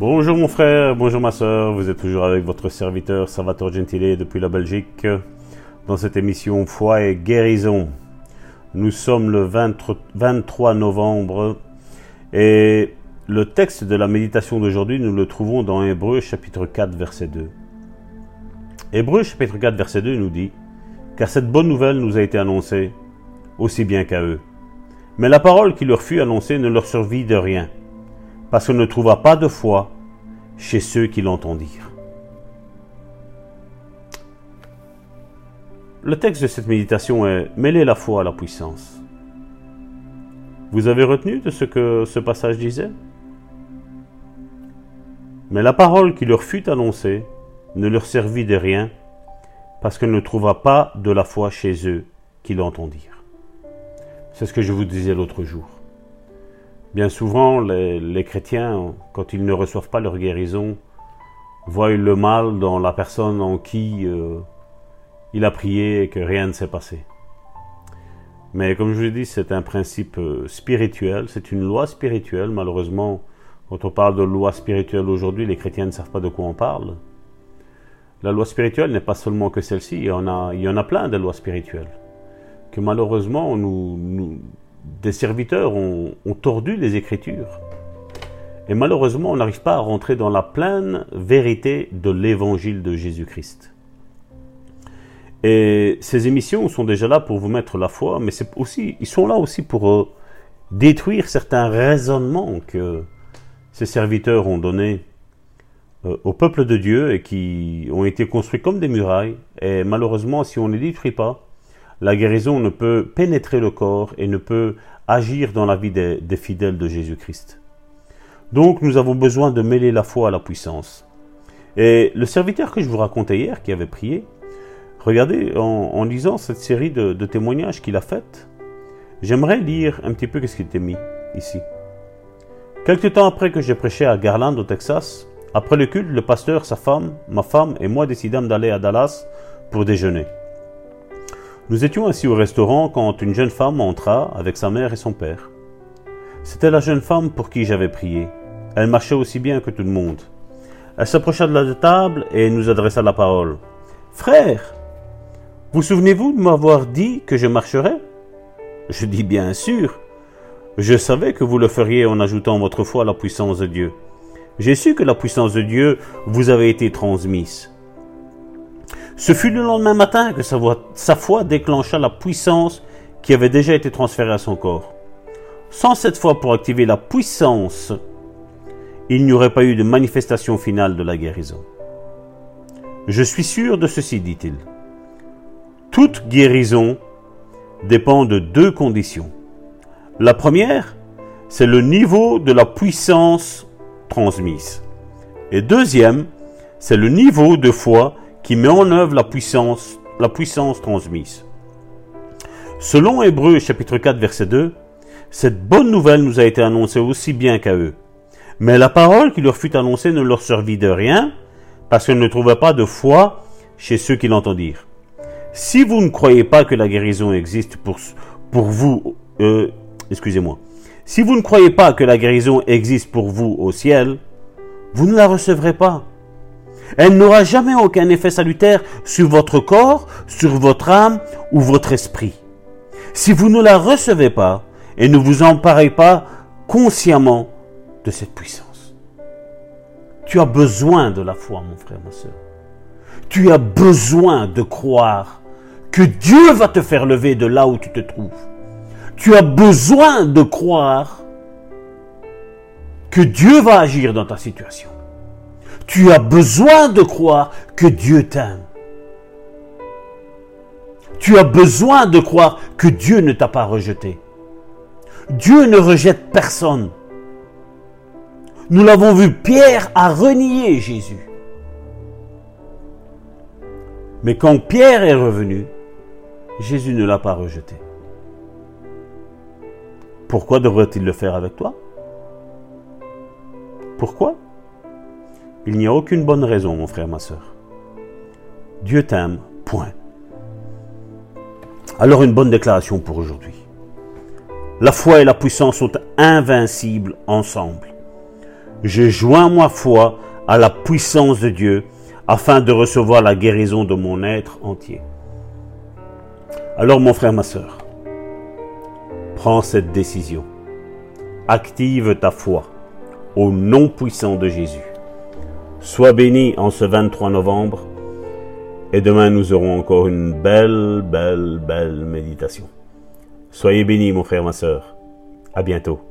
Bonjour mon frère, bonjour ma soeur, vous êtes toujours avec votre serviteur Salvatore Gentile depuis la Belgique dans cette émission Foi et guérison. Nous sommes le 23 novembre et le texte de la méditation d'aujourd'hui nous le trouvons dans Hébreu chapitre 4 verset 2. Hébreu chapitre 4 verset 2 nous dit Car cette bonne nouvelle nous a été annoncée aussi bien qu'à eux. Mais la parole qui leur fut annoncée ne leur servit de rien parce qu'on ne trouva pas de foi chez ceux qui l'entendirent. Le texte de cette méditation est Mêler la foi à la puissance. Vous avez retenu de ce que ce passage disait? Mais la parole qui leur fut annoncée ne leur servit de rien parce qu'elle ne trouva pas de la foi chez eux qui l'entendirent. C'est ce que je vous disais l'autre jour. Bien souvent, les, chrétiens, quand ils ne reçoivent pas leur guérison, voient le mal dans la personne en qui euh, il a prié et que rien ne s'est passé. Mais comme je vous dis, c'est un principe euh, spirituel, c'est une loi spirituelle. Malheureusement, quand on parle de loi spirituelle aujourd'hui, les chrétiens ne savent pas de quoi on parle. La loi spirituelle n'est pas seulement que celle-ci, il, y en a, plein de lois spirituelles. Que malheureusement, nous des serviteurs ont, tordu les Écritures. Et malheureusement, on n'arrive pas à rentrer dans la pleine vérité de l'évangile de Jésus-Christ. Et ces émissions sont déjà là pour vous mettre la foi, mais c'est aussi, ils sont là aussi pour euh, détruire certains raisonnements que ces serviteurs ont donnés euh, au peuple de Dieu et qui ont été construits comme des murailles. Et malheureusement, si on ne les détruit pas, la guérison ne peut pénétrer le corps et ne peut agir dans la vie des, fidèles de Jésus-Christ. Donc nous avons besoin de mêler la foi à la puissance. Et le serviteur que je vous racontais hier, qui avait prié, regardez, en, lisant cette série de, témoignages qu'il a fait, j'aimerais lire un petit peu ce qu'il était mis ici. Quelque temps après que j'ai prêché à Garland au Texas, après le culte, le pasteur, sa femme, ma femme et moi décidâmes d'aller à Dallas pour déjeuner. Nous étions assis au restaurant quand une jeune femme entra avec sa mère et son père. C'était la jeune femme pour qui j'avais prié. Elle marchait aussi bien que tout le monde. Elle s'approcha de la table et nous adressa la parole. Frère, vous souvenez-vous de m'avoir dit que je marcherais? Je dis bien sûr. Je savais que vous le feriez en ajoutant votre foi à la puissance de Dieu. J'ai su que la puissance de Dieu vous avait été transmise. Ce fut le lendemain matin que sa, foi déclencha la puissance qui avait déjà été transférée à son corps. Sans cette foi pour activer la puissance, il n'y aurait pas eu de manifestation finale de la guérison. Je suis sûr de ceci, dit-il. Toute guérison dépend de deux conditions. La première, c'est le niveau de la puissance transmise. Et deuxième, c'est le niveau de foi qui met en œuvre la puissance, transmise. Selon Hébreu chapitre 4 verset 2, cette bonne nouvelle nous a été annoncée aussi bien qu'à eux. Mais la parole qui leur fut annoncée ne leur servit de rien, parce qu'elle ne trouvait pas de foi chez ceux qui l'entendirent. Si vous ne croyez pas que la guérison existe pour, pour vous, euh, excusez-moi, si vous ne croyez pas que la guérison existe pour vous au ciel, vous ne la recevrez pas. Elle n'aura jamais aucun effet salutaire sur votre corps, sur votre âme ou votre esprit. Si vous ne la recevez pas et ne vous emparez pas consciemment de cette puissance. Tu as besoin de la foi, mon frère, ma soeur. Tu as besoin de croire que Dieu va te faire lever de là où tu te trouves. Tu as besoin de croire que Dieu va agir dans ta situation. Tu as besoin de croire que Dieu t'aime. Tu as besoin de croire que Dieu ne t'a pas rejeté. Dieu ne rejette personne. Nous l'avons vu, Pierre a renié Jésus. Mais quand Pierre est revenu, Jésus ne l'a pas rejeté. Pourquoi devrait-il le faire avec toi? Pourquoi? Il n'y a aucune bonne raison, mon frère, ma soeur. Dieu t'aime, point. Alors une bonne déclaration pour aujourd'hui. La foi et la puissance sont invincibles ensemble. je joins ma foi à la puissance de Dieu afin de recevoir la guérison de mon être entier. Alors mon frère, ma soeur, prends cette décision. Active ta foi au nom puissant de Jésus. Sois béni en ce 23 novembre et demain nous aurons encore une belle, belle, belle méditation. Soyez bénis mon frère, ma soeur. À bientôt.